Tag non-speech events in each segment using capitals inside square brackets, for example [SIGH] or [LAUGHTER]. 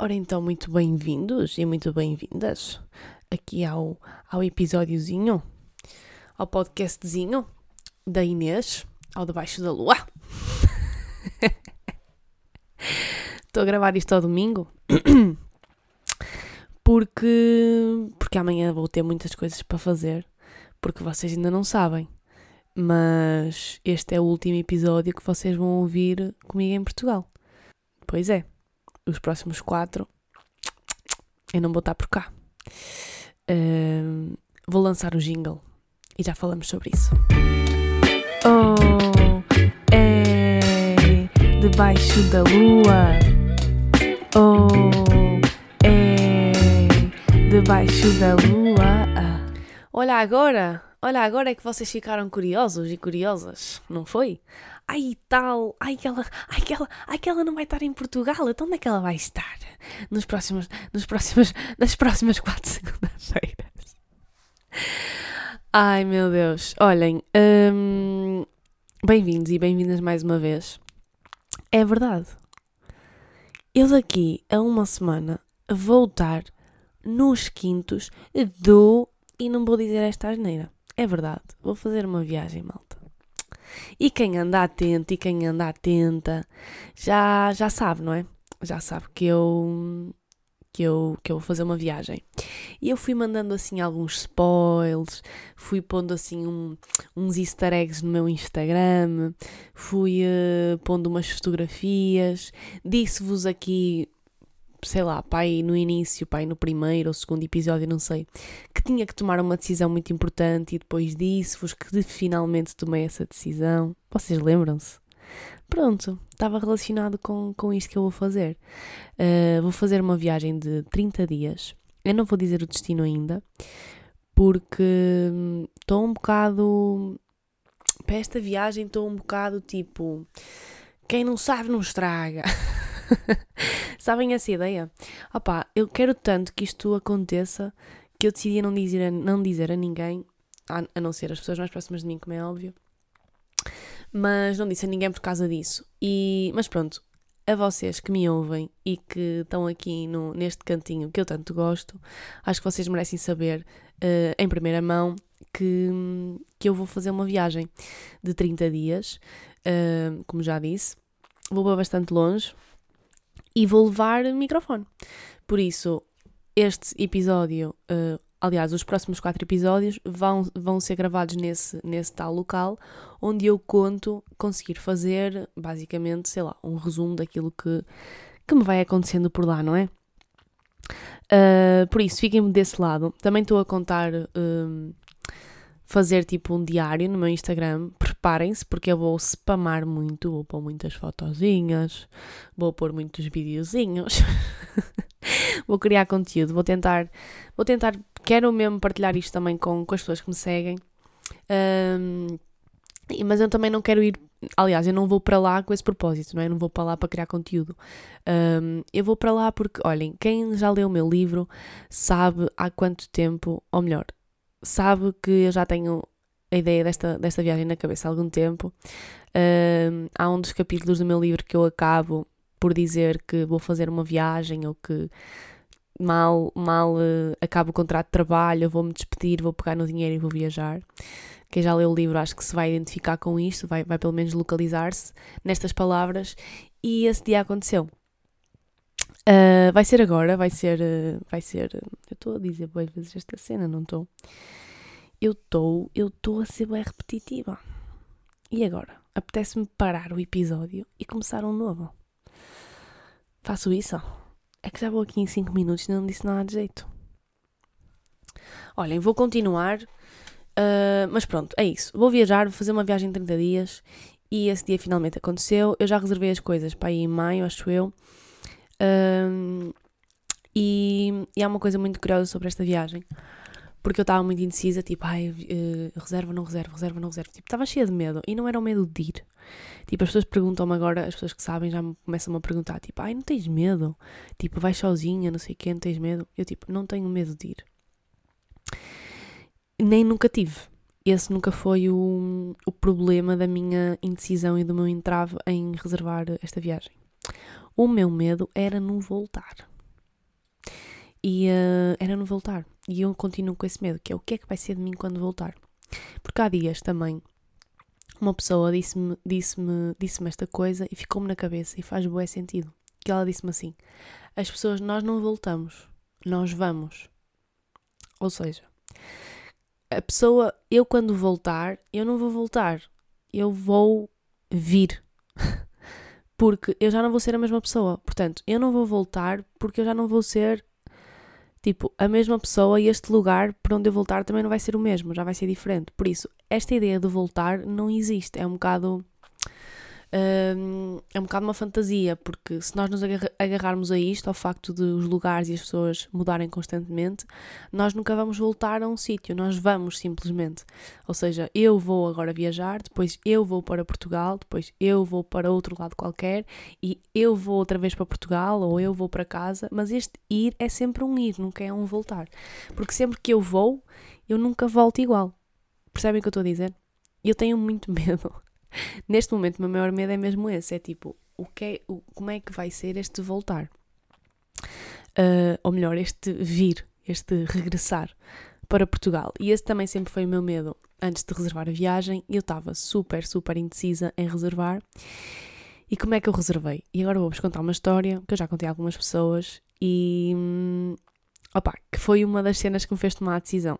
Ora então, muito bem-vindos e muito bem-vindas aqui ao, ao episódiozinho, ao podcastzinho da Inês, ao Debaixo da Lua. [LAUGHS] Estou a gravar isto ao domingo [COUGHS] porque, porque amanhã vou ter muitas coisas para fazer, porque vocês ainda não sabem. Mas este é o último episódio que vocês vão ouvir comigo em Portugal. Pois é, os próximos quatro eu não vou estar por cá. Uh, vou lançar o jingle e já falamos sobre isso. Oh, é debaixo da lua. Oh, é debaixo da lua. Olha agora, olha agora é que vocês ficaram curiosos e curiosas, não foi? ai tal, ai que ela, ai que ela, ai que ela não vai estar em Portugal, então onde é que ela vai estar? Nos próximos, nos próximos, [LAUGHS] nas próximas quatro [LAUGHS] segundas-feiras. Ai meu Deus, olhem, hum, bem-vindos e bem-vindas mais uma vez. É verdade, eu daqui a uma semana vou estar nos quintos do, e não vou dizer esta asneira, é verdade, vou fazer uma viagem, malta. E quem anda atento e quem anda atenta já, já sabe, não é? Já sabe que eu, que, eu, que eu vou fazer uma viagem. E eu fui mandando assim alguns spoils, fui pondo assim um, uns easter eggs no meu Instagram, fui uh, pondo umas fotografias, disse-vos aqui sei lá, pai no início, pai no primeiro ou segundo episódio, não sei, que tinha que tomar uma decisão muito importante e depois disse-vos que finalmente tomei essa decisão. Vocês lembram-se? Pronto, estava relacionado com, com isto que eu vou fazer. Uh, vou fazer uma viagem de 30 dias. Eu não vou dizer o destino ainda, porque estou um bocado. Para esta viagem estou um bocado tipo. Quem não sabe não estraga. [LAUGHS] [LAUGHS] Sabem essa ideia? Opá, eu quero tanto que isto aconteça que eu decidi não dizer a, não dizer a ninguém, a, a não ser as pessoas mais próximas de mim, como é óbvio. Mas não disse a ninguém por causa disso. E, mas pronto, a vocês que me ouvem e que estão aqui no, neste cantinho que eu tanto gosto, acho que vocês merecem saber uh, em primeira mão que, que eu vou fazer uma viagem de 30 dias, uh, como já disse. Vou para bastante longe, e vou levar microfone. Por isso, este episódio, uh, aliás, os próximos quatro episódios vão, vão ser gravados nesse, nesse tal local, onde eu conto conseguir fazer, basicamente, sei lá, um resumo daquilo que, que me vai acontecendo por lá, não é? Uh, por isso, fiquem desse lado. Também estou a contar uh, fazer tipo um diário no meu Instagram. Preparem-se, porque eu vou spamar muito, vou pôr muitas fotozinhas, vou pôr muitos videozinhos, [LAUGHS] vou criar conteúdo, vou tentar, vou tentar, quero mesmo partilhar isto também com, com as pessoas que me seguem. Um, mas eu também não quero ir, aliás, eu não vou para lá com esse propósito, não é? Eu não vou para lá para criar conteúdo. Um, eu vou para lá porque, olhem, quem já leu o meu livro sabe há quanto tempo, ou melhor, sabe que eu já tenho a ideia desta, desta viagem na cabeça há algum tempo. Uh, há um dos capítulos do meu livro que eu acabo por dizer que vou fazer uma viagem ou que mal, mal uh, acabo o contrato de trabalho, vou-me despedir, vou pegar no dinheiro e vou viajar. Quem já leu o livro acho que se vai identificar com isto, vai, vai pelo menos localizar-se nestas palavras. E esse dia aconteceu. Uh, vai ser agora, vai ser. Uh, vai ser. Eu estou a dizer boas vezes esta cena, não estou? Eu estou. Eu estou a ser bem repetitiva. E agora? Apetece-me parar o episódio e começar um novo. Faço isso? É que já vou aqui em 5 minutos e não disse nada de jeito. Olhem, vou continuar. Uh, mas pronto, é isso. Vou viajar, vou fazer uma viagem de 30 dias e esse dia finalmente aconteceu. Eu já reservei as coisas para ir em maio, acho eu. Um, e, e há uma coisa muito curiosa sobre esta viagem, porque eu estava muito indecisa, tipo, ai, uh, reserva, não reserva, reserva, não reserva. Tipo, estava cheia de medo e não era o medo de ir. Tipo, as pessoas perguntam-me agora, as pessoas que sabem já me começam a perguntar, tipo, ai, não tens medo? Tipo, vais sozinha, não sei o quê, não tens medo? Eu, tipo, não tenho medo de ir. Nem nunca tive. Esse nunca foi o, o problema da minha indecisão e do meu entrave em reservar esta viagem. O meu medo era não voltar. E uh, era no voltar. E eu continuo com esse medo, que é o que é que vai ser de mim quando voltar. Porque há dias também uma pessoa disse-me disse -me, disse -me esta coisa e ficou-me na cabeça e faz bué sentido. Que ela disse-me assim: as pessoas, nós não voltamos, nós vamos. Ou seja, a pessoa, eu quando voltar, eu não vou voltar, eu vou vir. [LAUGHS] porque eu já não vou ser a mesma pessoa. Portanto, eu não vou voltar porque eu já não vou ser tipo a mesma pessoa e este lugar para onde eu voltar também não vai ser o mesmo, já vai ser diferente. Por isso, esta ideia de voltar não existe. É um bocado é um bocado uma fantasia, porque se nós nos agarrarmos a isto, ao facto de os lugares e as pessoas mudarem constantemente, nós nunca vamos voltar a um sítio, nós vamos simplesmente. Ou seja, eu vou agora viajar, depois eu vou para Portugal, depois eu vou para outro lado qualquer e eu vou outra vez para Portugal ou eu vou para casa, mas este ir é sempre um ir, nunca é um voltar. Porque sempre que eu vou, eu nunca volto igual. Percebem o que eu estou a dizer? Eu tenho muito [LAUGHS] medo Neste momento, o meu maior medo é mesmo esse: é tipo, o que é, o, como é que vai ser este voltar? Uh, ou melhor, este vir, este regressar para Portugal. E esse também sempre foi o meu medo antes de reservar a viagem. Eu estava super, super indecisa em reservar. E como é que eu reservei? E agora vou-vos contar uma história que eu já contei a algumas pessoas e. Hum, opa, que foi uma das cenas que me fez tomar a decisão.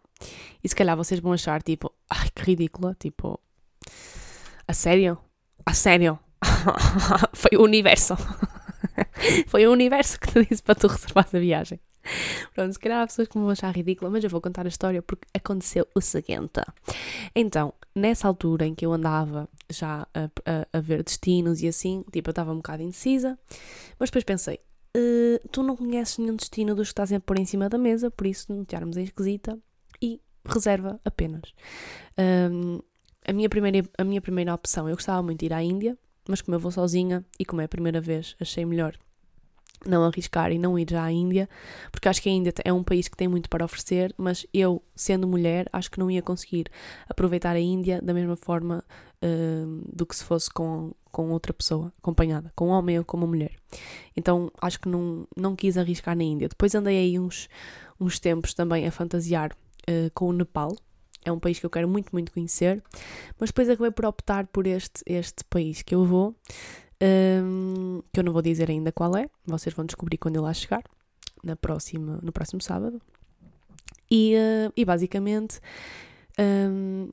E se calhar vocês vão achar tipo, ai que ridícula, tipo, a sério? A sério? Foi o universo. [LAUGHS] Foi o universo que te disse para tu reservar a viagem. Pronto, se calhar há pessoas que me vão achar ridícula, mas eu vou contar a história porque aconteceu o seguinte. Então, nessa altura em que eu andava já a, a, a ver destinos e assim, tipo, eu estava um bocado indecisa, mas depois pensei, uh, tu não conheces nenhum destino dos que estás a pôr em cima da mesa, por isso não te armes em esquisita e reserva apenas. Um, a minha, primeira, a minha primeira opção, eu gostava muito de ir à Índia, mas como eu vou sozinha e como é a primeira vez, achei melhor não arriscar e não ir já à Índia, porque acho que a Índia é um país que tem muito para oferecer, mas eu, sendo mulher, acho que não ia conseguir aproveitar a Índia da mesma forma uh, do que se fosse com, com outra pessoa, acompanhada, com um homem ou com uma mulher. Então acho que não, não quis arriscar na Índia. Depois andei aí uns, uns tempos também a fantasiar uh, com o Nepal, é um país que eu quero muito, muito conhecer, mas depois acabei por optar por este, este país que eu vou, um, que eu não vou dizer ainda qual é, vocês vão descobrir quando eu lá chegar, na próxima, no próximo sábado. E, uh, e basicamente, um,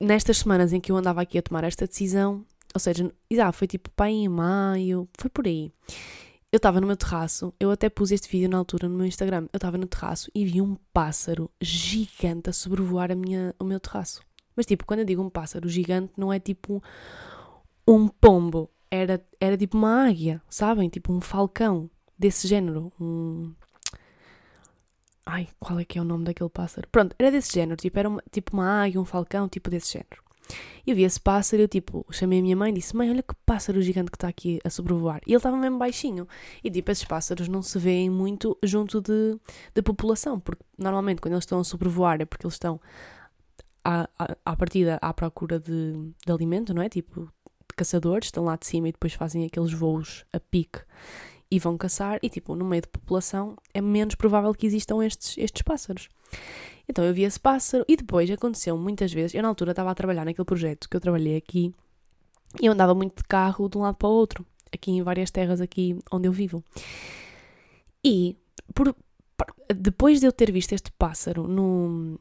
nestas semanas em que eu andava aqui a tomar esta decisão, ou seja, já foi tipo pai em maio, foi por aí eu estava no meu terraço, eu até pus este vídeo na altura no meu Instagram. Eu estava no terraço e vi um pássaro gigante a sobrevoar a minha, o meu terraço. Mas tipo, quando eu digo um pássaro gigante, não é tipo um pombo, era, era tipo uma águia, sabem? Tipo um falcão desse género. Um. Ai, qual é que é o nome daquele pássaro? Pronto, era desse género, tipo, era uma, tipo uma águia, um falcão, tipo desse género. Eu vi esse pássaro, eu tipo, chamei a minha mãe e disse: Mãe, olha que pássaro gigante que está aqui a sobrevoar. E ele estava mesmo baixinho. E tipo, esses pássaros não se veem muito junto de, de população, porque normalmente quando eles estão a sobrevoar é porque eles estão à, à, à partida à procura de, de alimento, não é? Tipo, caçadores, estão lá de cima e depois fazem aqueles voos a pique e vão caçar. E tipo, no meio de população é menos provável que existam estes, estes pássaros. Então eu vi esse pássaro e depois aconteceu muitas vezes. Eu na altura estava a trabalhar naquele projeto que eu trabalhei aqui e eu andava muito de carro de um lado para o outro, aqui em várias terras aqui onde eu vivo. E por, depois de eu ter visto este pássaro no,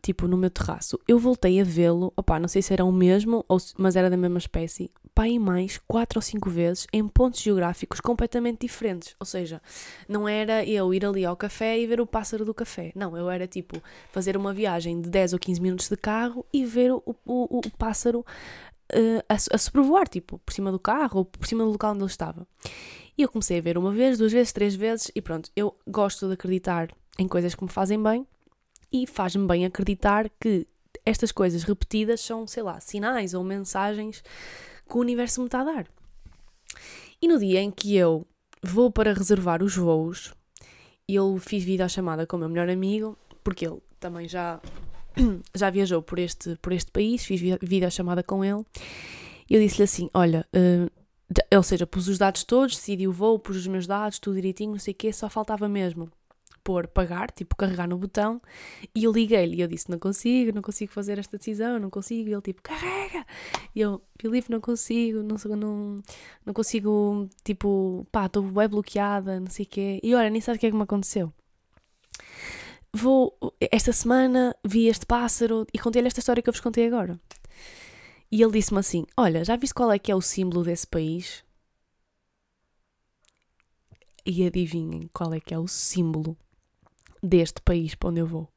tipo, no meu terraço, eu voltei a vê-lo, opá, não sei se era o mesmo, ou, mas era da mesma espécie, pá, e mais quatro ou cinco vezes em pontos geográficos completamente diferentes. Ou seja, não era eu ir ali ao café e ver o pássaro do café. Não, eu era tipo fazer uma viagem de 10 ou 15 minutos de carro e ver o, o, o pássaro uh, a, a sobrevoar, tipo, por cima do carro ou por cima do local onde ele estava. E eu comecei a ver uma vez, duas vezes, três vezes e pronto, eu gosto de acreditar em coisas que me fazem bem e faz-me bem acreditar que estas coisas repetidas são, sei lá, sinais ou mensagens que o universo me está a dar. E no dia em que eu vou para reservar os voos, eu fiz vida à chamada com o meu melhor amigo, porque ele também já, [CLEARS THROAT] já viajou por este, por este país, fiz vida à chamada com ele, e eu disse-lhe assim: Olha, uh, ou seja, pus os dados todos, decidi o voo, pus os meus dados, tudo direitinho, não sei o quê, só faltava mesmo pôr pagar, tipo carregar no botão, e eu liguei-lhe e eu disse: Não consigo, não consigo fazer esta decisão, não consigo. E ele tipo: Carrega! E eu: Filipe, não consigo, não, não, não consigo, tipo, pá, estou bem bloqueada, não sei o quê. E olha, nem sabe o que é que me aconteceu. Vou, esta semana vi este pássaro e contei-lhe esta história que eu vos contei agora. E ele disse-me assim: Olha, já viste qual é que é o símbolo desse país? E adivinhem qual é que é o símbolo deste país para onde eu vou.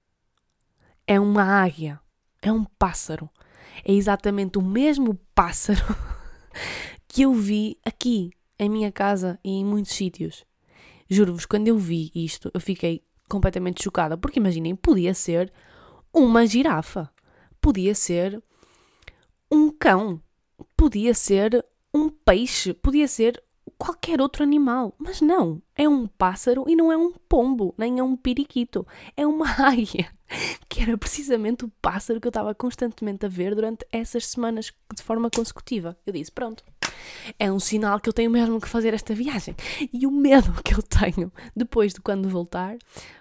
É uma águia, é um pássaro. É exatamente o mesmo pássaro [LAUGHS] que eu vi aqui, em minha casa e em muitos sítios. Juro-vos, quando eu vi isto, eu fiquei completamente chocada, porque imaginem, podia ser uma girafa, podia ser um cão, podia ser um peixe, podia ser qualquer outro animal. Mas não, é um pássaro e não é um pombo, nem é um periquito. É uma [LAUGHS] águia, que era precisamente o pássaro que eu estava constantemente a ver durante essas semanas de forma consecutiva. Eu disse: pronto. É um sinal que eu tenho mesmo que fazer esta viagem. E o medo [LAUGHS] que eu tenho depois de quando voltar,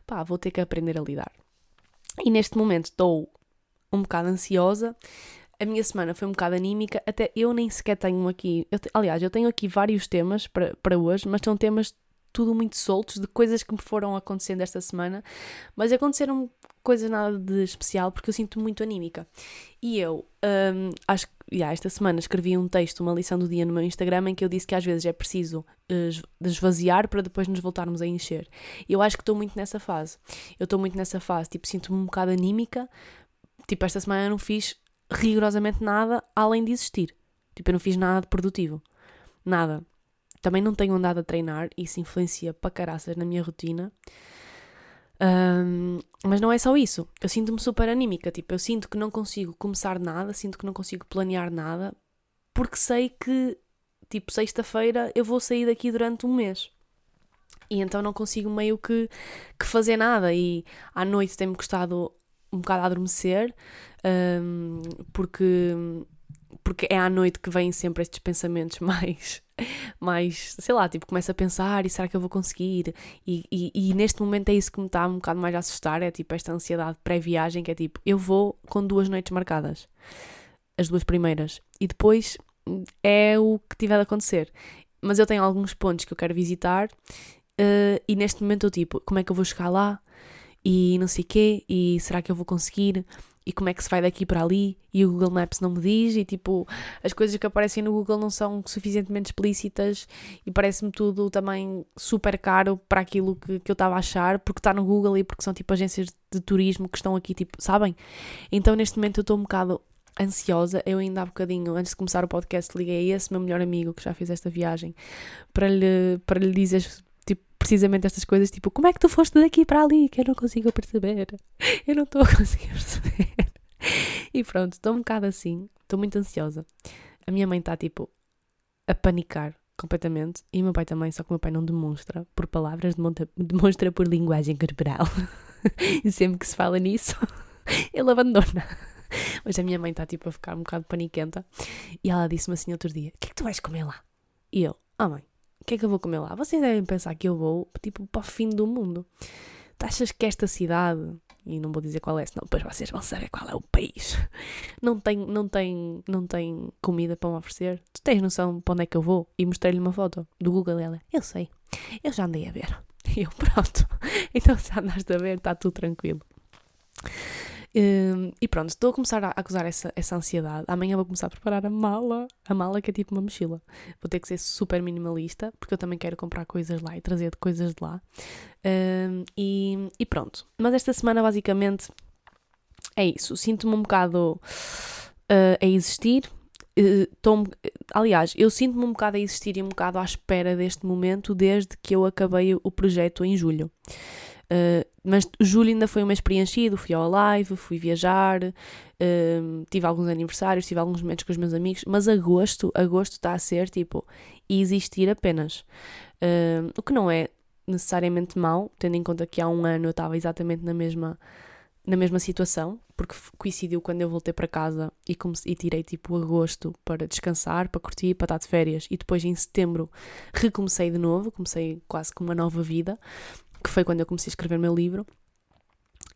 pá, vou ter que aprender a lidar. E neste momento estou um bocado ansiosa, a minha semana foi um bocado anímica, até eu nem sequer tenho aqui. Eu te, aliás, eu tenho aqui vários temas para, para hoje, mas são temas tudo muito soltos de coisas que me foram acontecendo esta semana, mas aconteceram coisas nada de especial porque eu sinto muito anímica. E eu um, acho que yeah, esta semana escrevi um texto, uma lição do dia no meu Instagram em que eu disse que às vezes é preciso uh, esvaziar para depois nos voltarmos a encher. Eu acho que estou muito nessa fase. Eu estou muito nessa fase, tipo, sinto-me um bocado anímica. Tipo, esta semana eu não fiz rigorosamente nada além de existir. Tipo, eu não fiz nada de produtivo. Nada. Também não tenho andado a treinar, isso influencia para caraças na minha rotina. Um, mas não é só isso. Eu sinto-me super anímica. Tipo, eu sinto que não consigo começar nada, sinto que não consigo planear nada, porque sei que, tipo, sexta-feira eu vou sair daqui durante um mês. E então não consigo meio que, que fazer nada. E à noite tem-me custado um bocado a adormecer, um, porque, porque é à noite que vêm sempre estes pensamentos [LAUGHS] mais, mais, sei lá, tipo, começo a pensar, e será que eu vou conseguir? E, e, e neste momento é isso que me está um bocado mais a assustar, é tipo esta ansiedade pré-viagem, que é tipo, eu vou com duas noites marcadas, as duas primeiras, e depois é o que tiver de acontecer. Mas eu tenho alguns pontos que eu quero visitar, uh, e neste momento eu tipo, como é que eu vou chegar lá? E não sei quê, e será que eu vou conseguir? E como é que se vai daqui para ali? E o Google Maps não me diz, e tipo, as coisas que aparecem no Google não são suficientemente explícitas e parece-me tudo também super caro para aquilo que, que eu estava a achar, porque está no Google e porque são tipo agências de turismo que estão aqui, tipo, sabem? Então neste momento eu estou um bocado ansiosa. Eu ainda há bocadinho, antes de começar o podcast, liguei a esse meu melhor amigo que já fez esta viagem para lhe, para lhe dizer precisamente estas coisas, tipo, como é que tu foste daqui para ali? Que eu não consigo perceber. [LAUGHS] Eu não estou a conseguir [LAUGHS] perceber. E pronto, estou um bocado assim, estou muito ansiosa. A minha mãe está, tipo, a panicar completamente. E o meu pai também, só que o meu pai não demonstra por palavras, demonstra por linguagem corporal. [LAUGHS] e sempre que se fala nisso, ele abandona. Mas a minha mãe está, tipo, a ficar um bocado paniquenta. E ela disse-me assim outro dia: O que é que tu vais comer lá? E eu: Ah, oh, mãe, o que é que eu vou comer lá? Vocês devem pensar que eu vou, tipo, para o fim do mundo. Tu achas que esta cidade, e não vou dizer qual é, senão depois vocês vão saber qual é o país, [LAUGHS] não tem, não tem, não tem comida para me oferecer? Tu tens noção para onde é que eu vou? E mostrei-lhe uma foto do Google e ela, eu sei, eu já andei a ver. [LAUGHS] E eu, pronto, [LAUGHS] então se andaste a ver, está tudo tranquilo. Um, e pronto, estou a começar a acusar essa, essa ansiedade. Amanhã vou começar a preparar a mala. A mala que é tipo uma mochila. Vou ter que ser super minimalista, porque eu também quero comprar coisas lá e trazer coisas de lá. Um, e, e, pronto. Mas esta semana, basicamente, é isso. Sinto-me um bocado uh, a existir. Uh, tô, aliás, eu sinto-me um bocado a existir e um bocado à espera deste momento desde que eu acabei o projeto em julho. Uh, mas julho ainda foi um mês preenchido, fui ao live, fui viajar, uh, tive alguns aniversários, tive alguns momentos com os meus amigos, mas agosto, agosto está a ser tipo existir apenas. Uh, o que não é necessariamente mau, tendo em conta que há um ano eu estava exatamente na mesma na mesma situação, porque coincidiu quando eu voltei para casa e, comecei, e tirei tipo agosto para descansar, para curtir, para estar de férias e depois em setembro recomecei de novo, comecei quase com uma nova vida, que foi quando eu comecei a escrever o meu livro.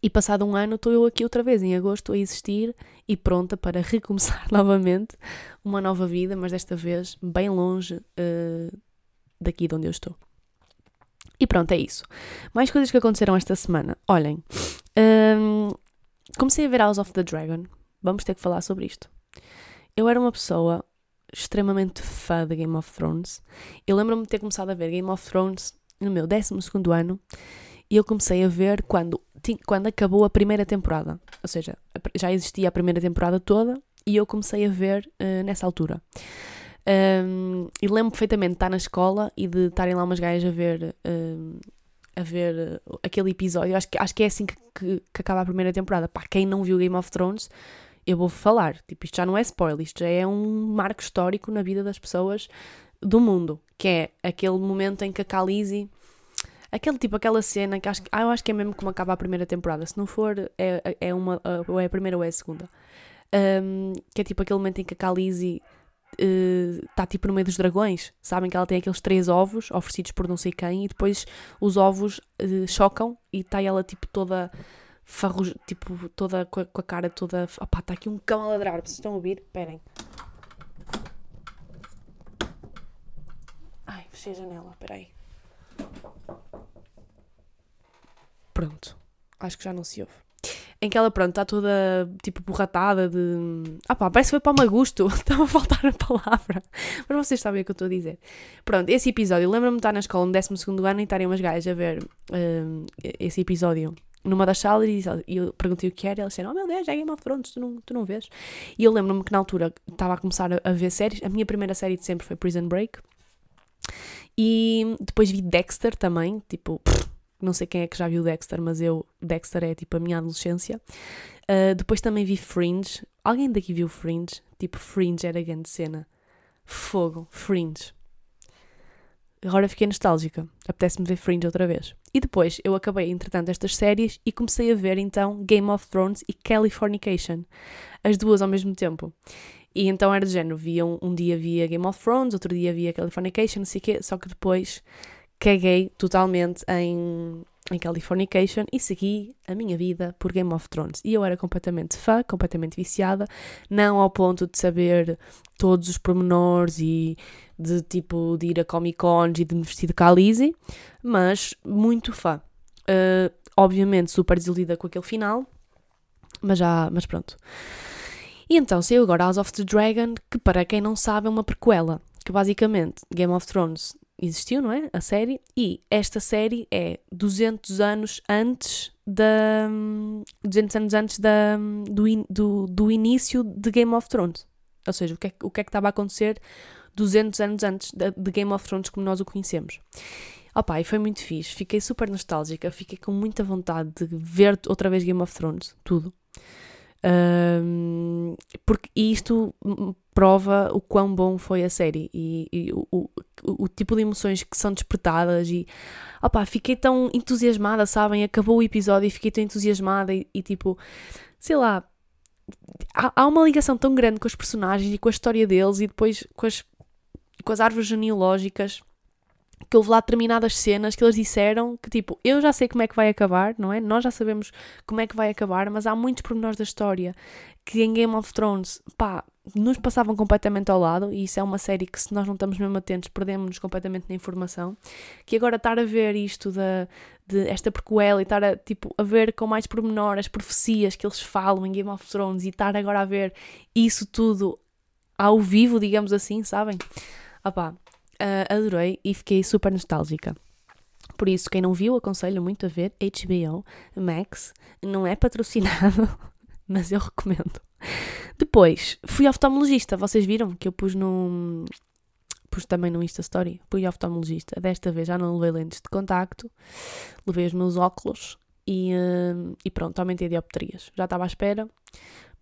E passado um ano estou eu aqui outra vez em agosto a existir e pronta para recomeçar [LAUGHS] novamente uma nova vida, mas desta vez bem longe uh, daqui de onde eu estou. E pronto, é isso. Mais coisas que aconteceram esta semana. Olhem, um, comecei a ver House of the Dragon. Vamos ter que falar sobre isto. Eu era uma pessoa extremamente fã de Game of Thrones. Eu lembro-me de ter começado a ver Game of Thrones no meu 12 ano e eu comecei a ver quando, quando acabou a primeira temporada. Ou seja, já existia a primeira temporada toda e eu comecei a ver uh, nessa altura. Um, e lembro perfeitamente de estar na escola e de estarem lá umas gajas a ver, um, a ver aquele episódio. Acho que, acho que é assim que, que, que acaba a primeira temporada. Para quem não viu Game of Thrones, eu vou falar. Tipo, isto já não é spoiler, isto já é um marco histórico na vida das pessoas do mundo. Que é aquele momento em que a Khaleesi Aquele tipo, aquela cena que acho, ah, eu acho que é mesmo como acaba a primeira temporada. Se não for, é, é uma, ou é a primeira ou é a segunda. Um, que é tipo aquele momento em que a Khaleesi está uh, tipo no meio dos dragões. Sabem que ela tem aqueles três ovos oferecidos por não sei quem e depois os ovos uh, chocam e está ela tipo toda tipo toda com a, com a, cara toda. Opá, está aqui um cão a ladrar. Vocês estão a ouvir? Esperem. Ai, fechei a janela, peraí. Pronto. Acho que já não se ouve. Em que ela, pronto, está toda tipo borratada de. Ah pá, parece que foi para o Magusto. [LAUGHS] Estava a faltar a palavra. Mas vocês sabem o que eu estou a dizer. Pronto, esse episódio. Lembro-me de estar na escola no 12 ano e estarem umas gajas a ver um, esse episódio numa das salas e eu perguntei o que era e elas disseram, oh meu Deus, é Game of Thrones, tu não, tu não vês? E eu lembro-me que na altura estava a começar a, a, ver séries, a minha primeira série de sempre foi Prison Break e depois vi Dexter também, tipo, pff, não sei quem é que já viu Dexter, mas eu, Dexter é tipo a minha adolescência. Uh, depois também vi Fringe. Alguém daqui viu Fringe? Tipo, Fringe era grande cena. Fogo, Fringe. Agora fiquei nostálgica. Apetece-me ver Fringe outra vez. E depois eu acabei, entretanto, estas séries e comecei a ver então Game of Thrones e Californication. As duas ao mesmo tempo. E então era do género, via um, um dia via Game of Thrones, outro dia via Californication, não sei o quê, só que depois caguei totalmente em, em Californication e segui a minha vida por Game of Thrones. E eu era completamente fã, completamente viciada, não ao ponto de saber todos os pormenores e de tipo de ir a Comic Cons e de me vestir de Khaleesi, mas muito fã. Uh, obviamente super desiludida com aquele final, mas já, mas pronto. E então saiu agora House of the Dragon, que para quem não sabe é uma prequela, que basicamente Game of Thrones existiu, não é? A série. E esta série é 200 anos antes da. 200 anos antes da, do, in, do, do início de Game of Thrones. Ou seja, o que, é, o que é que estava a acontecer 200 anos antes de, Game of Thrones como nós o conhecemos. Opa, e foi muito fixe. Fiquei super nostálgica. Fiquei com muita vontade de ver outra vez Game of Thrones. Tudo. Um, porque isto prova o quão bom foi a série e, e o, o, o, tipo de emoções que são despertadas e opá, fiquei tão entusiasmada, sabem? Acabou o episódio e fiquei tão entusiasmada e, e tipo, sei lá, há, há, uma ligação tão grande com os personagens e com a história deles e depois com as, com as árvores genealógicas que houve lá determinadas cenas que eles disseram que, tipo, eu já sei como é que vai acabar, não é? Nós já sabemos como é que vai acabar, mas há muitos pormenores da história que em Game of Thrones, pá, nos passavam completamente ao lado, e isso é uma série que, se nós não estamos mesmo atentos, perdemos-nos completamente na informação. Que agora estar a ver isto da, de esta prequela e estar a, tipo, a ver com mais pormenor as profecias que eles falam em Game of Thrones e estar agora a ver isso tudo ao vivo, digamos assim, sabem? Opá, Uh, adorei e fiquei super nostálgica. Por isso, quem não viu, aconselho muito a ver HBO Max. Não é patrocinado, [LAUGHS] mas eu recomendo. Depois, fui oftalmologista. Vocês viram que eu pus no. Pus também no Insta Story. Fui oftalmologista. Desta vez já não levei lentes de contacto, levei os meus óculos e, uh, e pronto, aumentei dioptrias. Já estava à espera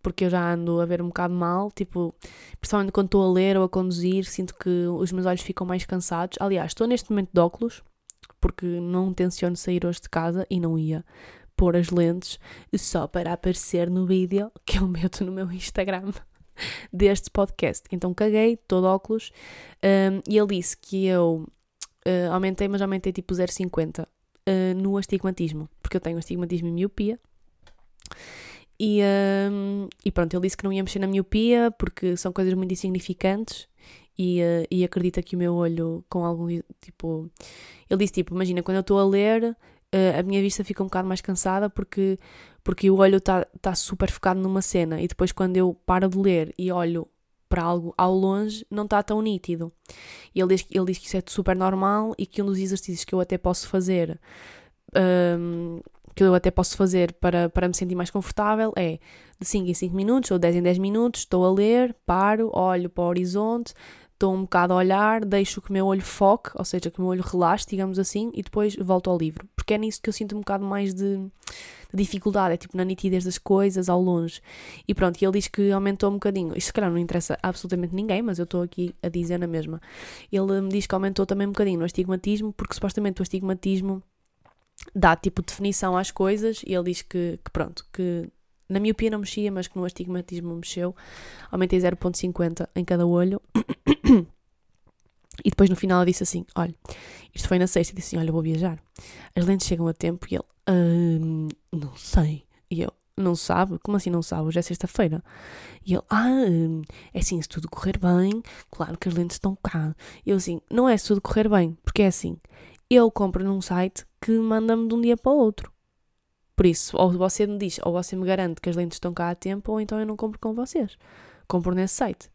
porque eu já ando a ver um bocado mal, tipo, principalmente quando estou a ler ou a conduzir, sinto que os meus olhos ficam mais cansados. Aliás, estou neste momento de óculos, porque não tenciono sair hoje de casa e não ia, pôr as lentes só para aparecer no vídeo que eu meto no meu Instagram [LAUGHS] deste podcast. Então caguei, todo óculos, um, e ele disse que eu uh, aumentei, mas aumentei tipo 0,50 uh, no astigmatismo, porque eu tenho astigmatismo e miopia. E, um, e pronto, ele disse que não ia mexer na miopia porque são coisas muito insignificantes e, uh, e acredita que o meu olho com algum tipo. Ele disse tipo, imagina, quando eu estou a ler, uh, a minha vista fica um bocado mais cansada porque, porque o olho está tá super focado numa cena e depois quando eu paro de ler e olho para algo ao longe não está tão nítido. E ele diz, ele diz que isso é super normal e que um dos exercícios que eu até posso fazer um, que eu até posso fazer para, para me sentir mais confortável é de 5 em 5 minutos ou 10 em 10 minutos, estou a ler, paro, olho para o horizonte, estou um bocado a olhar, deixo que o meu olho foque, ou seja, que o meu olho relaxe, digamos assim, e depois volto ao livro. Porque é nisso que eu sinto um bocado mais de, de dificuldade, é tipo na nitidez das coisas ao longe. E pronto, e ele diz que aumentou um bocadinho. Isto se calhar não interessa absolutamente ninguém, mas eu estou aqui a dizer na mesma. Ele me diz que aumentou também um bocadinho no astigmatismo, porque supostamente o astigmatismo dá tipo definição às coisas e ele diz que, que pronto, que na miopia não mexia, mas que no astigmatismo mexeu. Aumentei 0.50 em cada olho. E depois no final ela disse assim: Olha, isto foi na sexta. E disse assim: Olha, vou viajar. As lentes chegam a tempo. E ele: ah, Não sei. E eu: Não sabe? Como assim não sabe? Hoje é sexta-feira. E ele: Ah, é assim, se tudo correr bem, claro que as lentes estão cá. E eu assim: Não é se tudo correr bem, porque é assim eu compro num site que manda-me de um dia para o outro. Por isso, ou você me diz, ou você me garante que as lentes estão cá a tempo, ou então eu não compro com vocês. Compro nesse site.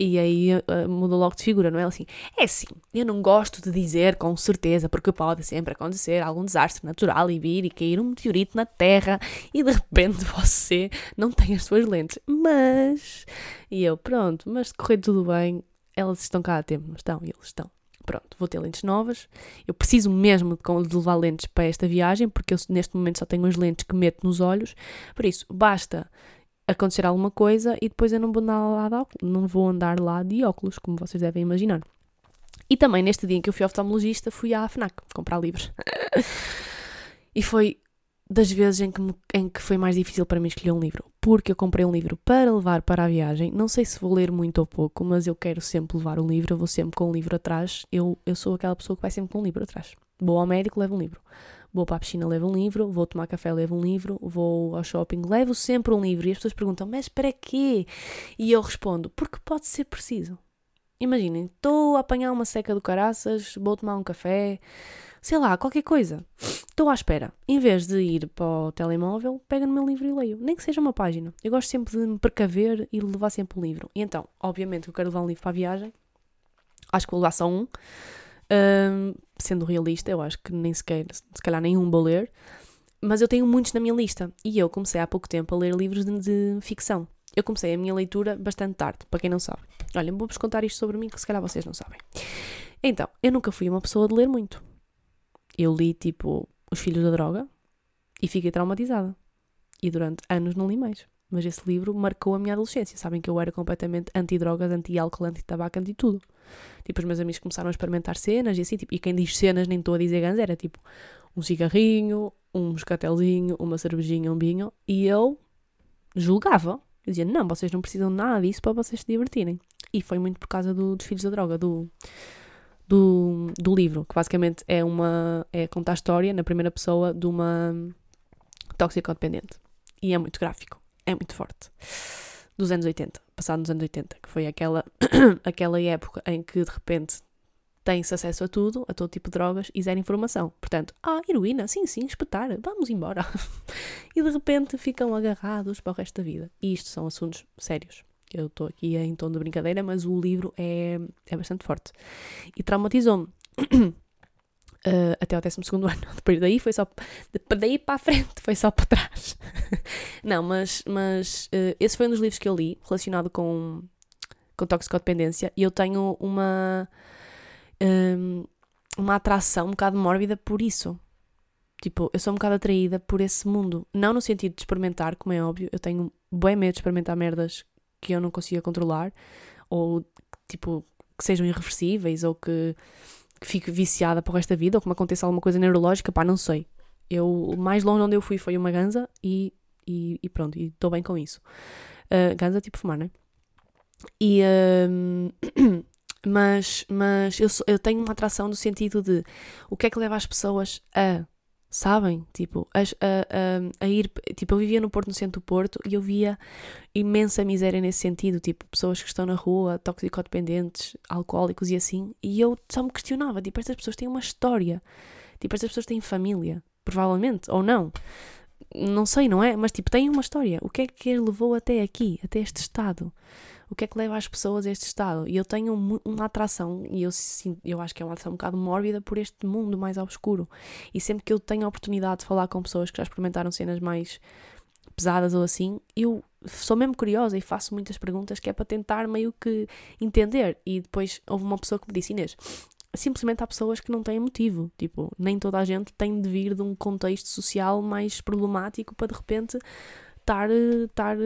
E aí uh, muda logo de figura, não é assim? É assim, eu não gosto de dizer com certeza, porque pode sempre acontecer algum desastre natural e vir e cair um meteorito na Terra e de repente [LAUGHS] você não tem as suas lentes. Mas. E eu, pronto, mas se correr tudo bem, elas estão cá a tempo, não estão? E eles estão. Pronto, vou ter lentes novas. Eu preciso mesmo de levar lentes para esta viagem, porque eu neste momento só tenho as lentes que meto nos olhos. Por isso, basta acontecer alguma coisa e depois eu não vou andar lá de óculos, não vou andar lá de óculos, como vocês devem imaginar. E também neste dia em que eu fui ao oftalmologista, fui à FNAC comprar livros. [LAUGHS] e foi das vezes em que, me, em que foi mais difícil para mim escolher um livro. Porque eu comprei um livro para levar para a viagem. Não sei se vou ler muito ou pouco, mas eu quero sempre levar um livro. Eu vou sempre com um livro atrás. Eu, eu sou aquela pessoa que vai sempre com um livro atrás. Vou ao médico, levo um livro. Vou para a piscina, levo um livro. Vou tomar café, levo um livro. Vou ao shopping, levo sempre um livro. E as pessoas perguntam, mas para quê? E eu respondo, porque pode ser preciso. Imaginem, estou a apanhar uma seca do caraças, vou tomar um café sei lá, qualquer coisa. Estou à espera. Em vez de ir para o telemóvel, pega no meu livro e leio. Nem que seja uma página. Eu gosto sempre de me precaver e levar sempre um livro. E então, obviamente, eu quero levar um livro para a viagem. Acho que vou levar só um. Um, sendo realista, eu acho que nem sequer, se calhar nenhum vou ler. Mas eu tenho muitos na minha lista. E eu comecei há pouco tempo a ler livros de, de ficção. Eu comecei a minha leitura bastante tarde, para quem não sabe. Olhem, vou-vos contar isto sobre mim, que se calhar vocês não sabem. Então, eu nunca fui uma pessoa de ler muito eu li tipo Os Filhos da Droga e fiquei traumatizada. E durante anos não li mais. Mas esse livro marcou a minha adolescência. Sabem que eu era completamente anti-drogas, anti-álcool, anti-tabaco, anti-tudo. Tipo, os meus amigos começaram a experimentar cenas e assim, tipo, e quem diz cenas nem estou a dizer gans, era tipo um cigarrinho, um moscatelzinho, uma cervejinha, um vinho. E eu julgava. Eu dizia, não, vocês não precisam nada disso para vocês se divertirem. E foi muito por causa do, dos Filhos da Droga, do do, do livro, que basicamente é uma é contar a história na primeira pessoa de uma toxicodependente. E é muito gráfico, é muito forte. Dos anos 80, passado nos anos 80, que foi aquela, [COUGHS] aquela época em que de repente tem-se acesso a tudo, a todo tipo de drogas e zero informação. Portanto, ah, heroína, sim, sim, espetar, vamos embora. [LAUGHS] e de repente ficam agarrados para o resto da vida. E isto são assuntos sérios. Eu estou aqui em tom de brincadeira, mas o livro é, é bastante forte. E traumatizou-me. Uh, [CLEARS THROAT] até ao 12 [LAUGHS] ano. Depois daí foi só. Daí para a frente foi só para trás. [LAUGHS] Não, mas, mas uh, esse foi um dos livros que eu li relacionado com, com toxicodependência e eu tenho uma. Um, uma atração um bocado mórbida por isso. Tipo, eu sou um bocado atraída por esse mundo. Não no sentido de experimentar, como é óbvio. Eu tenho bem medo de experimentar merdas que eu não consiga controlar, ou tipo, que sejam irreversíveis, ou que, que fique viciada para o resto da vida, ou que me aconteça alguma coisa neurológica, pá, não sei. Eu, mais longe onde eu fui foi uma ganza e, e, e pronto, e estou bem com isso. Uh, ganza tipo fumar, né? E, uh, [CLEARS THROAT] mas mas eu, eu tenho uma atração no sentido de o que é que leva as pessoas a sabem? Tipo, a, a, a, ir. Tipo, eu vivia no Porto, no centro do Porto, e eu via imensa miséria nesse sentido. Tipo, pessoas que estão na rua, toxicodependentes, alcoólicos e assim. E eu só me questionava: tipo, estas pessoas têm uma história. Tipo, estas pessoas têm família. Provavelmente, ou não. Não sei, não é? Mas, tipo, têm uma história. O que é que levou até aqui, até este estado? O que é que leva as pessoas a este estado? E eu tenho uma atração, e eu, eu acho que é uma atração um bocado mórbida por este mundo mais obscuro. E sempre que eu tenho a oportunidade de falar com pessoas que já experimentaram cenas mais pesadas ou assim, eu sou mesmo curiosa e faço muitas perguntas que é para tentar meio que entender. E depois houve uma pessoa que me disse: Inês, simplesmente há pessoas que não têm motivo. Tipo, nem toda a gente tem de vir de um contexto social mais problemático para de repente estar, estar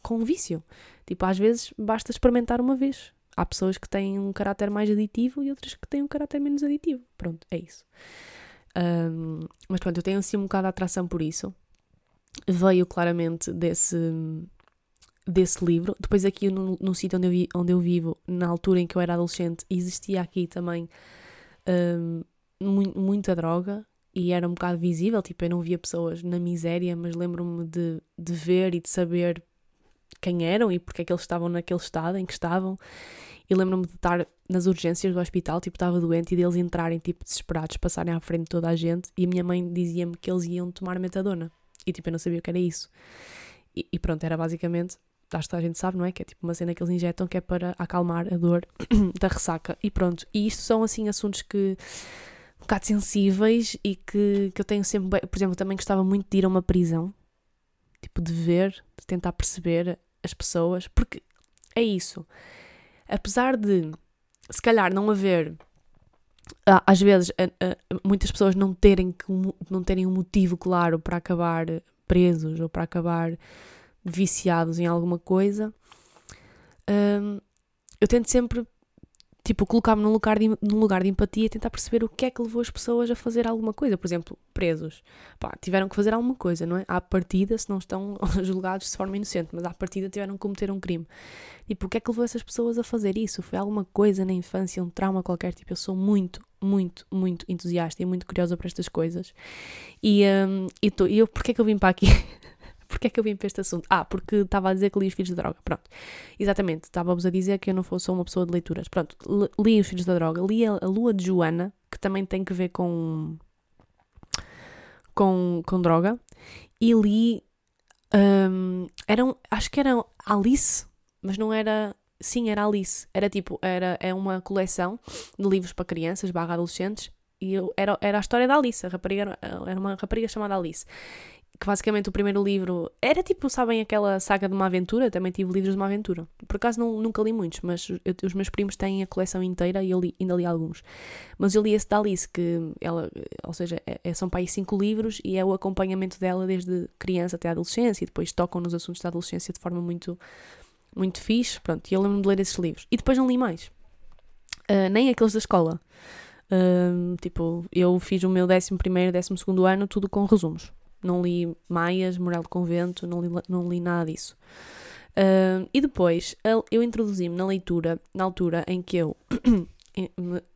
com vício. Tipo, às vezes basta experimentar uma vez. Há pessoas que têm um caráter mais aditivo e outras que têm um caráter menos aditivo. Pronto, é isso. Um, mas pronto, eu tenho assim um bocado de atração por isso. Veio claramente desse, desse livro. Depois aqui no, no sítio onde eu, onde eu vivo, na altura em que eu era adolescente, existia aqui também um, muita droga e era um bocado visível, tipo, eu não via pessoas na miséria, mas lembro-me de, de ver e de saber quem eram e porque é que eles estavam naquele estado em que estavam. E lembro-me de estar nas urgências do hospital, tipo, estava doente e deles entrarem, tipo, desesperados, passarem à frente de toda a gente. E a minha mãe dizia-me que eles iam tomar metadona. E, tipo, eu não sabia o que era isso. E, e pronto, era basicamente, acho que a gente sabe, não é? Que é tipo uma cena que eles injetam que é para acalmar a dor [COUGHS] da ressaca. E pronto. E isto são, assim, assuntos que um bocado sensíveis e que, que eu tenho sempre. Por exemplo, também gostava muito de ir a uma prisão, tipo, de ver, de tentar perceber as pessoas, porque é isso. Apesar de, se calhar, não haver, às vezes, muitas pessoas não terem, não terem um motivo claro para acabar presos ou para acabar viciados em alguma coisa, hum, eu tento sempre tipo, colocar-me num lugar, de, num lugar de empatia e tentar perceber o que é que levou as pessoas a fazer alguma coisa. Por exemplo, presos. Pá, tiveram que fazer alguma coisa, não é? À partida, se não estão [LAUGHS] julgados de forma inocente, mas à partida tiveram que cometer um crime. Tipo, o que é que levou essas pessoas a fazer isso? Foi alguma coisa na infância, um trauma qualquer? Tipo, eu sou muito, muito, muito entusiasta e muito curiosa para estas coisas. E, um, e, tô, eu, porquê é que eu vim para aqui? [LAUGHS] Porquê é que eu vim para este assunto? Ah, porque estava a dizer que li os Filhos da Droga. Pronto. Exatamente. Estava-vos a dizer que eu não sou uma pessoa de leituras. Pronto. Li os Filhos da Droga. Li a, Lua de Joana, que também tem que ver com. com, com droga. E li. Um, eram, acho que era Alice, mas não era. Sim, era Alice. Era tipo, era é uma coleção de livros para crianças, barra adolescentes, e eu, era, era a história da Alice, a rapariga, era uma rapariga chamada Alice que basicamente o primeiro livro era tipo, sabem, aquela saga de uma aventura. Também tive livros de uma aventura. Por acaso não, nunca li muitos, mas eu, os meus primos têm a coleção inteira e eu li, ainda li alguns. Mas eu li esse da Alice, que ela, ou seja, é, é são para aí cinco livros e é o acompanhamento dela desde criança até a adolescência e depois tocam nos assuntos da adolescência de forma muito, muito fixe. Pronto, e eu lembro-me de ler esses livros. E depois não li mais. Uh, nem aqueles da escola. Tipo, eu fiz o meu 11 primeiro, 12 segundo ano, tudo com resumos não li Maias, Moral de Convento, não li, não li nada disso. E depois eu introduzi-me na leitura na altura em que eu [COUGHS]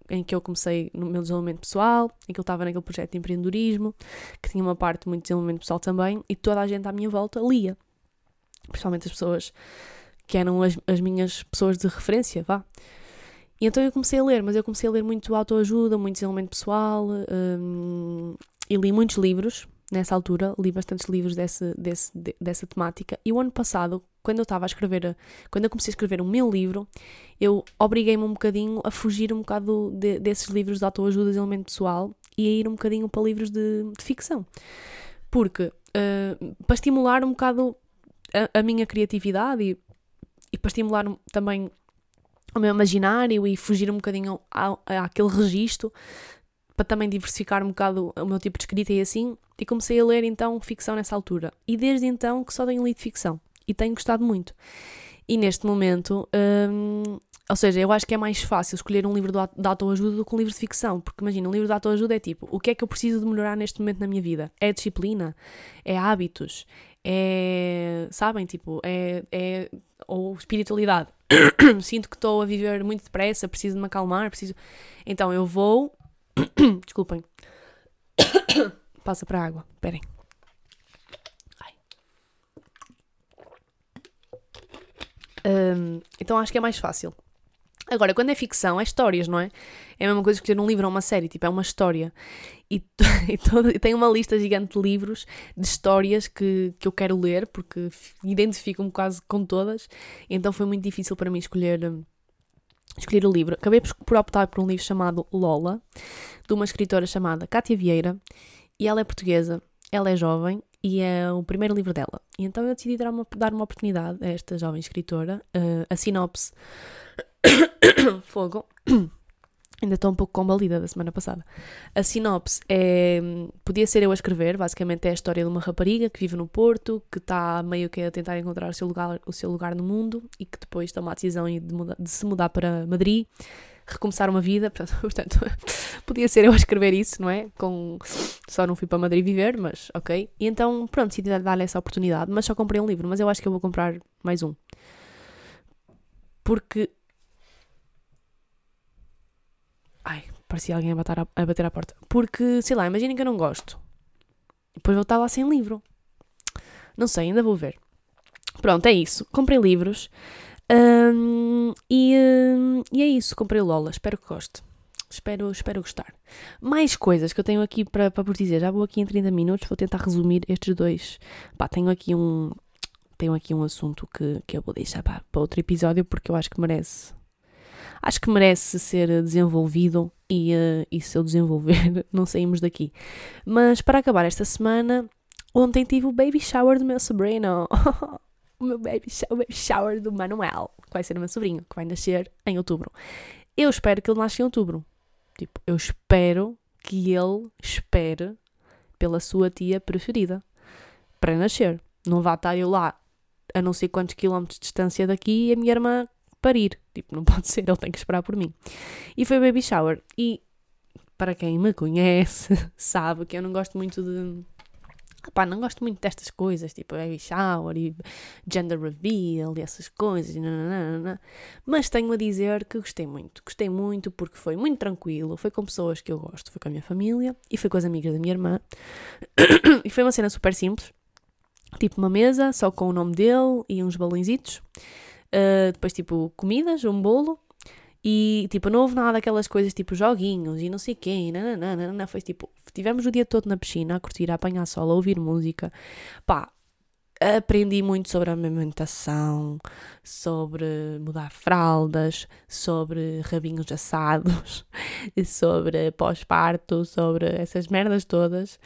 em, que eu comecei no meu desenvolvimento pessoal, em que eu estava naquele projeto de empreendedorismo, que tinha uma parte muito de desenvolvimento pessoal também, e toda a gente à minha volta lia. Principalmente as pessoas que eram as, as minhas pessoas de referência, vá. E então eu comecei a ler, mas eu comecei a ler muito autoajuda, muito desenvolvimento pessoal, um, e li muitos livros, nessa altura, li bastantes livros desse, desse, de, dessa temática. E o ano passado, quando eu estava a escrever, quando eu comecei a escrever o meu livro, eu obriguei-me um bocadinho a fugir um bocado de, desses livros de autoajuda de elemento pessoal e a ir um bocadinho para livros de, de ficção. Porque, uh, para estimular um bocado a, a minha criatividade e, e, para estimular também o meu imaginário e fugir um bocadinho àquele registro, para também diversificar um bocado o meu tipo de escrita e assim, e comecei a ler então ficção nessa altura. E desde então que só tenho lido ficção e tenho gostado muito. E neste momento, hum, Ou seja, eu acho que é mais fácil escolher um livro de autoajuda do que um livro de ficção. Porque imagina, um livro de autoajuda é tipo: o que é que eu preciso de melhorar neste momento na minha vida? É disciplina? É hábitos? É. Sabem? Tipo, é. é ou espiritualidade. [COUGHS] Sinto que estou a viver muito depressa, preciso de me acalmar, preciso. Então eu vou. [COUGHS] Desculpem. [COUGHS] Passa para a água. Esperem. Um, então acho que é mais fácil. Agora, quando é ficção, é histórias, não é? É a mesma coisa que ter um livro ou uma série, tipo, é uma história. E, [LAUGHS] e, todo, e tenho uma lista gigante de livros, de histórias que, que eu quero ler, porque identifico-me quase com todas. Então foi muito difícil para mim escolher, hum, escolher o livro. Acabei por optar por um livro chamado Lola, de uma escritora chamada Cátia Vieira, e ela é portuguesa, ela é jovem e é o primeiro livro dela. E então eu decidi dar uma, dar uma oportunidade a esta jovem escritora. Uh, a sinopse. [COUGHS] Fogo. [COUGHS] Ainda estou um pouco combalida da semana passada. A sinopse é. Podia ser eu a escrever, basicamente é a história de uma rapariga que vive no Porto, que está meio que a tentar encontrar o seu lugar, o seu lugar no mundo e que depois toma a decisão de, de se mudar para Madrid recomeçar uma vida, [LAUGHS] portanto, podia ser eu a escrever isso, não é? Com, só não fui para Madrid viver, mas ok. E então, pronto, decidi dar-lhe essa oportunidade, mas só comprei um livro, mas eu acho que eu vou comprar mais um. Porque. Ai, parecia alguém a bater, a, a bater à porta. Porque, sei lá, imaginem que eu não gosto. Depois vou estar lá sem livro. Não sei, ainda vou ver. Pronto, é isso. Comprei livros. Um, e, um, e é isso, comprei o Lola, espero que goste. Espero, espero gostar. Mais coisas que eu tenho aqui para, para vos dizer. Já vou aqui em 30 minutos, vou tentar resumir estes dois. Pá, tenho aqui um, tenho aqui um assunto que, que eu vou deixar para, para outro episódio porque eu acho que merece. Acho que merece ser desenvolvido e, uh, e se eu desenvolver, [LAUGHS] não saímos daqui. Mas para acabar esta semana, ontem tive o baby shower do meu sobrinho. [LAUGHS] o meu baby, baby shower do Manuel, que vai ser o meu sobrinho, que vai nascer em outubro. Eu espero que ele nasça em outubro. Tipo, eu espero que ele espere pela sua tia preferida para nascer. Não vá estar eu lá a não sei quantos quilómetros de distância daqui e a minha irmã parir. Tipo, não [LAUGHS] pode ser, ele tem que esperar por mim. E foi baby shower. E para quem me conhece, [LAUGHS] sabe que eu não gosto muito de Pá, não gosto muito destas coisas, tipo baby shower e gender reveal e essas coisas, nananana. mas tenho a dizer que gostei muito. Gostei muito porque foi muito tranquilo, foi com pessoas que eu gosto, foi com a minha família e foi com as amigas da minha irmã. [COUGHS] e foi uma cena super simples, tipo uma mesa só com o nome dele e uns balõezitos. Uh, depois, tipo, comidas, um bolo e, tipo, não houve nada daquelas coisas, tipo, joguinhos e não sei quem, nananana. Foi, tipo, tivemos o dia todo na piscina a curtir, a apanhar sol, a ouvir música. Pá, aprendi muito sobre a amamentação, sobre mudar fraldas, sobre rabinhos assados, [LAUGHS] sobre pós-parto, sobre essas merdas todas.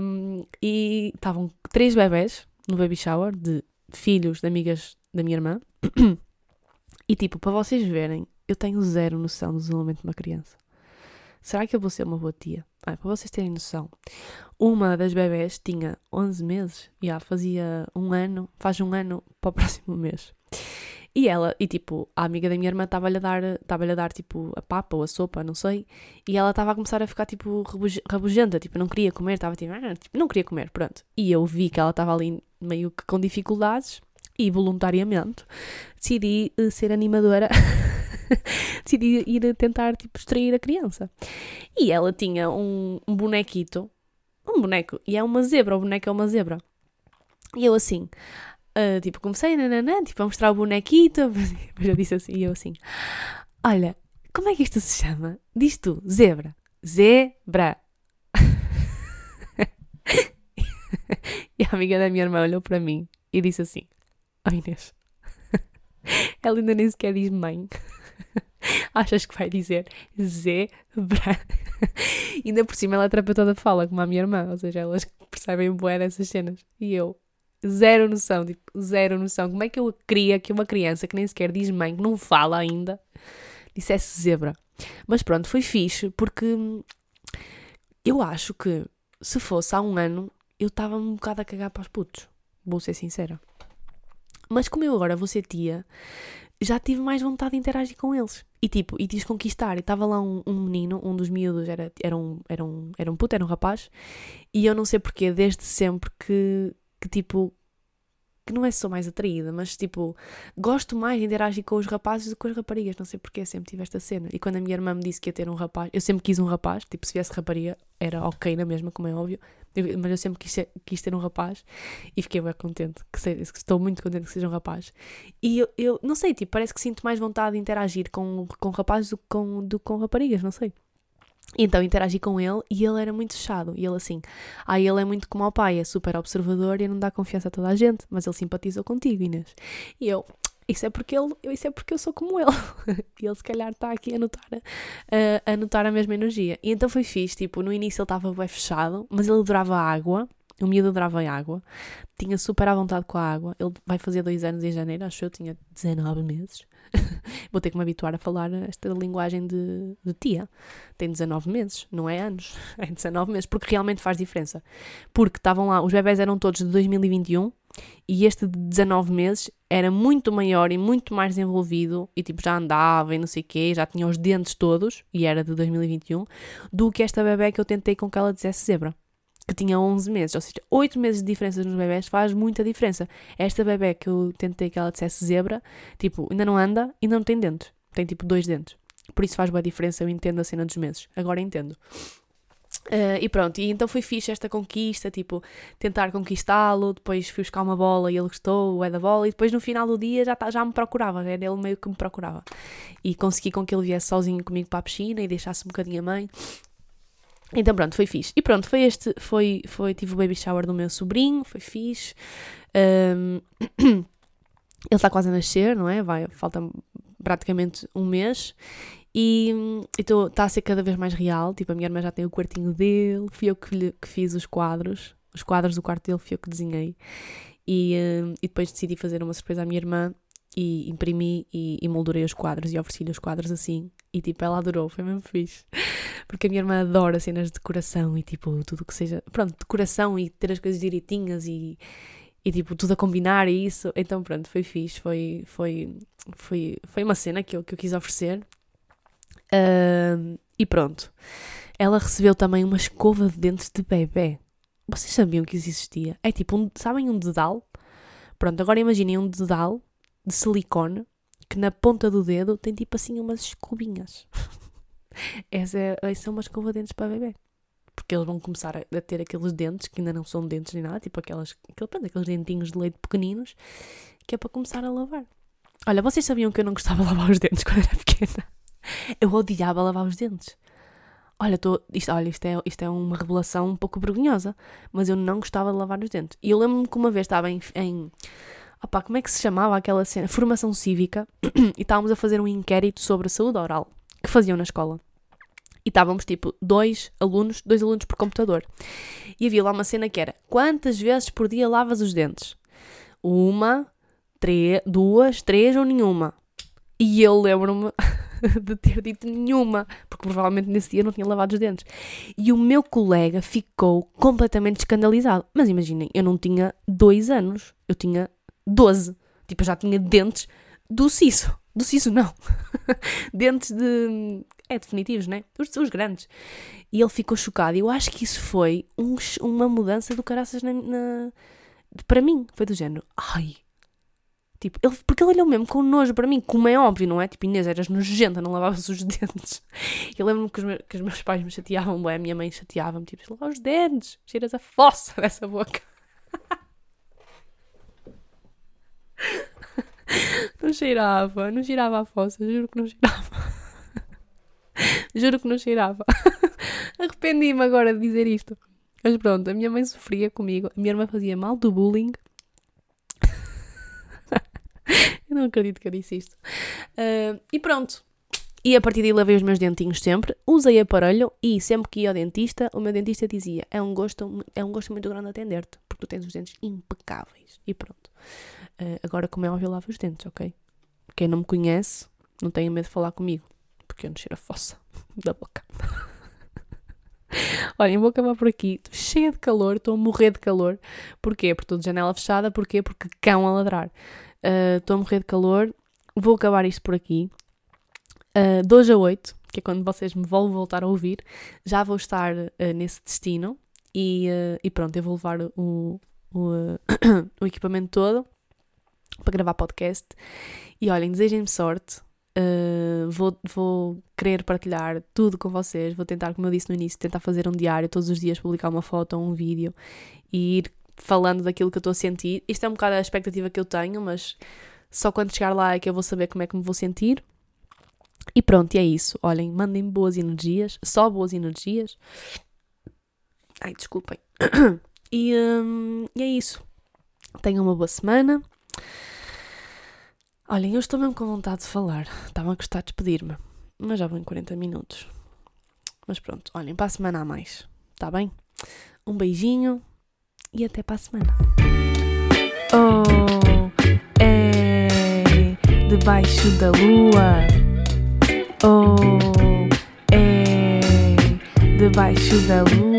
Um, e estavam três bebés no baby shower de filhos de amigas da minha irmã. [CLEARS THROAT] E tipo, para vocês verem eu tenho zero noção do desenvolvimento de uma criança. Será que eu vou ser uma boa tia? Ah, para vocês terem noção, uma das bebés tinha 11 meses, e já fazia um ano, faz um ano para o [LAUGHS] próximo mês. E ela, e tipo, a amiga da minha irmã estava-lhe a dar, estava a dar tipo a papa ou a sopa, não sei, e ela estava a começar a ficar tipo rabugenta, tipo, não queria comer, estava tipo, ah, tipo, não queria comer, pronto. E eu vi que ela estava ali meio que com dificuldades e voluntariamente decidi eh, ser animadora [LAUGHS] [LAUGHS] decidi ir tentar tipo, extrair a criança. E ela tinha um, um bonequito, um boneco, e é uma zebra, o boneco é uma zebra. E eu assim, uh, tipo, comecei nananã, tipo, a mostrar o bonequito, [LAUGHS] mas eu disse assim, e eu assim, olha, como é que isto se chama? Diz tu, zebra. Zebra. [LAUGHS] e a amiga da minha irmã olhou para mim e disse assim, oh Inês, ela ainda nem sequer diz mãe. [LAUGHS] Achas que vai dizer zebra? [LAUGHS] Ainda por cima ela é terapeuta da fala, como a minha irmã, ou seja, elas percebem o boé dessas cenas. E eu, zero noção, tipo, zero noção. Como é que eu queria que uma criança que nem sequer diz mãe, que não fala ainda, dissesse zebra? Mas pronto, foi fixe, porque eu acho que se fosse há um ano, eu estava um bocado a cagar para os putos. Vou ser sincera. Mas como eu agora vou ser tia, já tive mais vontade de interagir com eles. E tipo, e de conquistar. E estava lá um, um, menino, um dos miúdos, era, era, um, era, um, era um puto, era um rapaz. E eu não sei porquê, desde sempre que, que tipo, que não é só mais atraída, mas tipo, gosto mais de interagir com os rapazes do que com as raparigas, não sei porque sempre tive esta cena. E quando a minha irmã me disse que ia ter um rapaz, eu sempre quis um rapaz, tipo, se viesse rapariga era ok na mesma, como é óbvio, eu, mas eu sempre quis, quis, ter um rapaz e fiquei bem contente, que seja, estou muito contente que seja um rapaz. E eu, eu não sei, tipo, parece que sinto mais vontade de interagir com, com rapazes do que com, do, com raparigas, não sei. Então interagi com ele e ele era muito fechado. E ele assim, ah, ele é muito como o pai, é super observador e não dá confiança a toda a gente, mas ele simpatizou contigo, Inês. E eu, isso é porque ele, isso é porque eu sou como ele. [LAUGHS] e ele se calhar está aqui a notar a, a notar a mesma energia. E então foi fixe, tipo, no início ele estava bem fechado, mas ele adorava água. O miúdo adorava água, tinha super à vontade com a água. Ele vai fazer dois anos em janeiro, acho que eu tinha 19 meses. [LAUGHS] Vou ter que me habituar a falar esta linguagem de, de tia. Tem 19 meses, não é anos, [LAUGHS] é 19 meses, porque realmente faz diferença. Porque estavam lá, os bebés eram todos de 2021 e este de 19 meses era muito maior e muito mais desenvolvido e tipo já andava e não sei o quê, já tinha os dentes todos e era de 2021 do que esta bebé que eu tentei com que ela dissesse zebra que tinha 11 meses, ou seja, 8 meses de diferença nos bebés faz muita diferença. Esta bebé que eu tentei que ela dissesse zebra, tipo, ainda não anda, ainda não tem dentes. Tem tipo dois dentes. Por isso faz boa diferença, eu entendo a cena dos meses. Agora entendo. Uh, e pronto, e então foi fixe esta conquista, tipo, tentar conquistá-lo, depois fui buscar uma bola e ele gostou, é da bola, e depois no final do dia já, tá, já me procurava, era ele meio que me procurava. E consegui com que ele viesse sozinho comigo para a piscina e deixasse um bocadinho a mãe, então pronto, foi fixe. E pronto, foi este, foi, foi, tive o baby shower do meu sobrinho, foi fixe. Um, [CLEARS THROAT] ele está quase a nascer, não é? Vai, falta praticamente um mês. E está a ser cada vez mais real. Tipo, a minha irmã já tem o quartinho dele, fui eu que, lhe, que fiz os quadros. Os quadros do quarto dele fui eu que desenhei. E, e depois decidi fazer uma surpresa à minha irmã e imprimi e, e moldurei os quadros e ofereci-lhe os quadros assim. E tipo, ela adorou, foi mesmo fixe. Porque a minha irmã adora cenas de decoração e tipo, tudo que seja. Pronto, decoração e ter as coisas direitinhas e, e tipo, tudo a combinar e isso. Então pronto, foi fixe, foi, foi, foi, foi uma cena que eu, que eu quis oferecer. Uh, e pronto. Ela recebeu também uma escova de dentes de bebê. Vocês sabiam que isso existia? É tipo, um, sabem um dedal? Pronto, agora imaginem um dedal de silicone que na ponta do dedo tem tipo assim umas escovinhas. [LAUGHS] essa, é, essa é uma escova de dentes para bebê. Porque eles vão começar a, ter aqueles dentes que ainda não são dentes nem nada, tipo aquelas, aquele, pronto, aqueles dentinhos de leite pequeninos, que é para começar a lavar. Olha, vocês sabiam que eu não gostava de lavar os dentes [LAUGHS] quando era pequena? Eu odiava lavar os dentes. Olha, tô, isto, olha isto, é, isto é uma revelação um pouco vergonhosa, mas eu não gostava de lavar os dentes. E eu lembro-me que uma vez estava em, em como é que se chamava aquela cena? Formação cívica. [CLEARS THROAT] e estávamos a fazer um inquérito sobre a saúde oral que faziam na escola. E estávamos tipo dois alunos, dois alunos por computador. E havia lá uma cena que era: quantas vezes por dia lavas os dentes? Uma, três, duas, três ou nenhuma? E eu lembro-me [LAUGHS] de ter dito nenhuma, porque provavelmente nesse dia não tinha lavado os dentes. E o meu colega ficou completamente escandalizado. Mas imaginem, eu não tinha dois anos, eu tinha 12. Tipo, eu já tinha dentes do siso. Do siso, não. [LAUGHS] dentes de. É, definitivos, né? Os, os grandes. E ele ficou chocado. E eu acho que isso foi um, uma mudança do caraças na, na, para mim. Foi do género. Ai. Tipo, ele, porque ele olhou mesmo com nojo para mim, como é óbvio, não é? Tipo, Inês, eras nojenta, não lavavas os [LAUGHS] dentes. Eu lembro-me que, que, os meus pais me chateavam, bem, a minha mãe chateava-me, tipo, lavar os dentes, cheiras a fossa dessa boca. [LAUGHS] [LAUGHS] Não cheirava, não cheirava a fossa, juro que não cheirava. [LAUGHS] juro que não cheirava. [LAUGHS] Arrependi-me agora de dizer isto. Mas pronto, a minha mãe sofria comigo, a minha irmã fazia mal do bullying. eu não acredito que eu disse isto. Uh, e pronto. E a partir daí lavei os meus dentinhos sempre, usei aparelho e sempre que ia ao dentista, o meu dentista dizia: é um gosto, é um gosto muito grande atender-te, porque tu tens os dentes impecáveis. E pronto. Uh, agora, como é óbvio, lavo os dentes, ok? Quem não me conhece, não tenha medo de falar comigo, porque eu não cheiro a fossa [LAUGHS] da boca. [LAUGHS] Olhem, vou acabar por aqui. Estou cheia de calor, estou a morrer de calor. Porquê? Porque estou de janela fechada. Porquê? Porque cão a ladrar. Uh, estou a morrer de calor. vou acabar isto por aqui. Uh, de hoje a 8, que é quando vocês me vão voltar a ouvir, já vou estar uh, nesse destino e, uh, e, pronto, eu vou levar o, o, [COUGHS] o, equipamento todo para gravar podcast. E olhem, desejem-me sorte. vou, vou querer partilhar tudo com vocês. Vou tentar, como eu disse no início, tentar fazer um diário, todos os dias publicar uma foto ou um vídeo e ir falando daquilo que eu estou a sentir. Isto é um bocado a expectativa que eu tenho, mas só quando chegar lá é que eu vou saber como é que me vou sentir. E pronto, e é isso. Olhem, mandem boas energias, só boas energias. Ai, desculpem. [COUGHS] E, e é isso. Tenham uma boa semana. Olhem, eu estou mesmo com vontade de falar. Estava a gostar de despedir-me. Mas já vou em 40 minutos. Mas pronto, olhem, para a semana a mais. Está bem? Um beijinho e até para a semana. Oh, é debaixo da lua. Oh, é debaixo da lua.